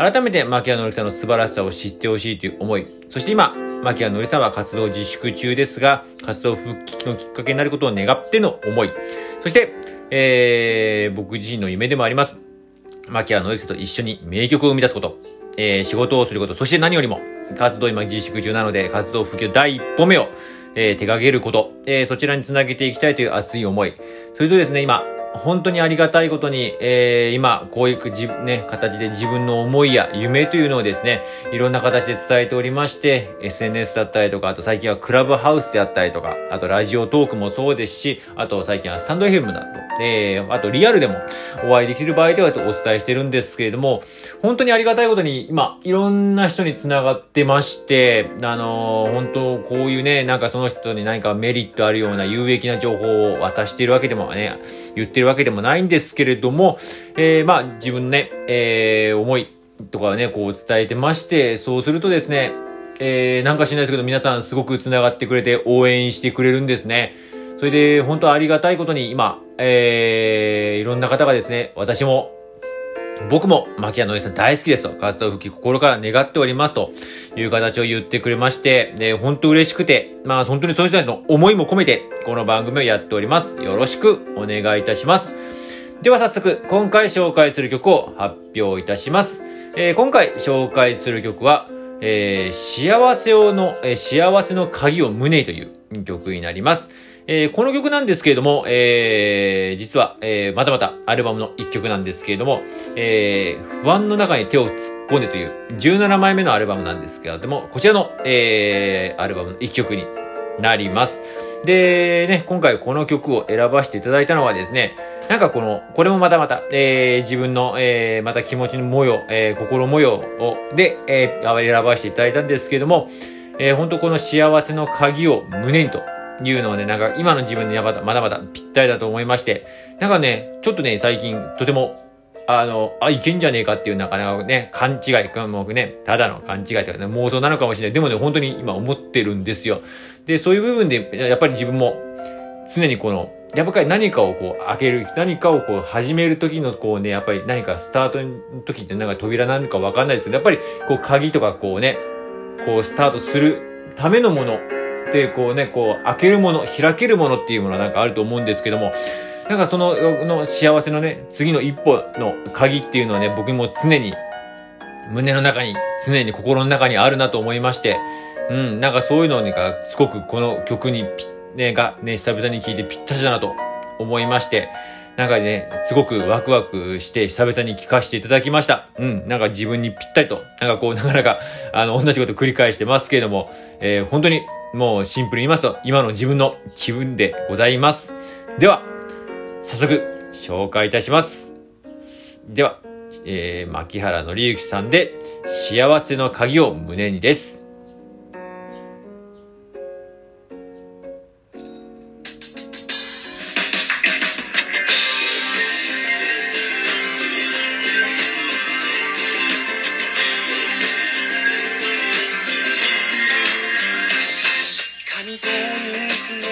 改めて牧谷のりさんの素晴らしさを知ってほしいという思い、そして今、牧谷のりさんは活動自粛中ですが、活動復帰のきっかけになることを願っての思い、そして、えー、僕自身の夢でもあります。牧谷のりさんと一緒に名曲を生み出すこと、えー、仕事をすること、そして何よりも、活動今自粛中なので、活動復帰の第一歩目を、えー、手掛けること、えー、そちらにつなげていきたいという熱い思い。それとですね、今、本当にありがたいことに、えー、今、こういうじ、ね、形で自分の思いや夢というのをですね、いろんな形で伝えておりまして、SNS だったりとか、あと最近はクラブハウスであったりとか、あとラジオトークもそうですし、あと最近はスタンド FM だと、えー、あとリアルでもお会いできる場合ではとお伝えしてるんですけれども、本当にありがたいことに今、いろんな人に繋がってまして、あのー本当こういうね、なんかその人に何かメリットあるような有益な情報を渡しているわけでもね、言ってるわけでもないんですけれども、えー、まあ自分のね、えー、思いとかね、こう伝えてまして、そうするとですね、えー、なんか知らないですけど、皆さんすごく繋がってくれて応援してくれるんですね。それで、本当ありがたいことに今、えー、いろんな方がですね、私も僕も、牧谷のりさん大好きですと、活動復帰心から願っておりますという形を言ってくれまして、で、本当嬉しくて、まあ本当にそういう人たちの思いも込めて、この番組をやっております。よろしくお願いいたします。では早速、今回紹介する曲を発表いたします。えー今回紹介する曲は、えー幸せをの、えー幸せの鍵を胸という曲になります。えーこの曲なんですけれども、えー実は、えーまたまたアルバムの一曲なんですけれども、えー不安の中に手を突っ込んでという17枚目のアルバムなんですけれども、こちらの、えーアルバムの一曲になります。で、ね、今回この曲を選ばせていただいたのはですね、なんかこの、これもまたまた、えー自分の、えーまた気持ちの模様、えー心模様を、で、えー選ばせていただいたんですけれども、えー本当この幸せの鍵を胸にというのはね、なんか今の自分にはまだまだまだぴったりだと思いまして、なんかね、ちょっとね、最近とても、あの、あ、いけんじゃねえかっていうなかなかね、勘違い、もうね、ただの勘違いとかね、妄想なのかもしれない。でもね、本当に今思ってるんですよ。で、そういう部分で、やっぱり自分も、常にこの、やっぱり何かをこう開ける、何かをこう始める時のこうね、やっぱり何かスタートの時ってなんか扉なのかわかんないですけど、やっぱりこう鍵とかこうね、こうスタートするためのものってこうね、こう開けるもの、開けるものっていうものはなんかあると思うんですけども、なんかその、の幸せのね、次の一歩の鍵っていうのはね、僕も常に、胸の中に、常に心の中にあるなと思いまして、うん、なんかそういうのにか、すごくこの曲に、ね、がね、久々に聴いてぴったしだなと思いまして、なんかね、すごくワクワクして久々に聴かせていただきました。うん、なんか自分にぴったりと、なんかこう、なかなか、あの、同じこと繰り返してますけれども、えー本当にもうシンプルに言いますと、今の自分の気分でございます。では、早速、紹介いたします。では、えー、牧原紀之さんで、幸せの鍵を胸にです。肉の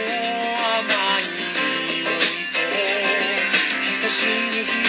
甘い匂いと久しぶり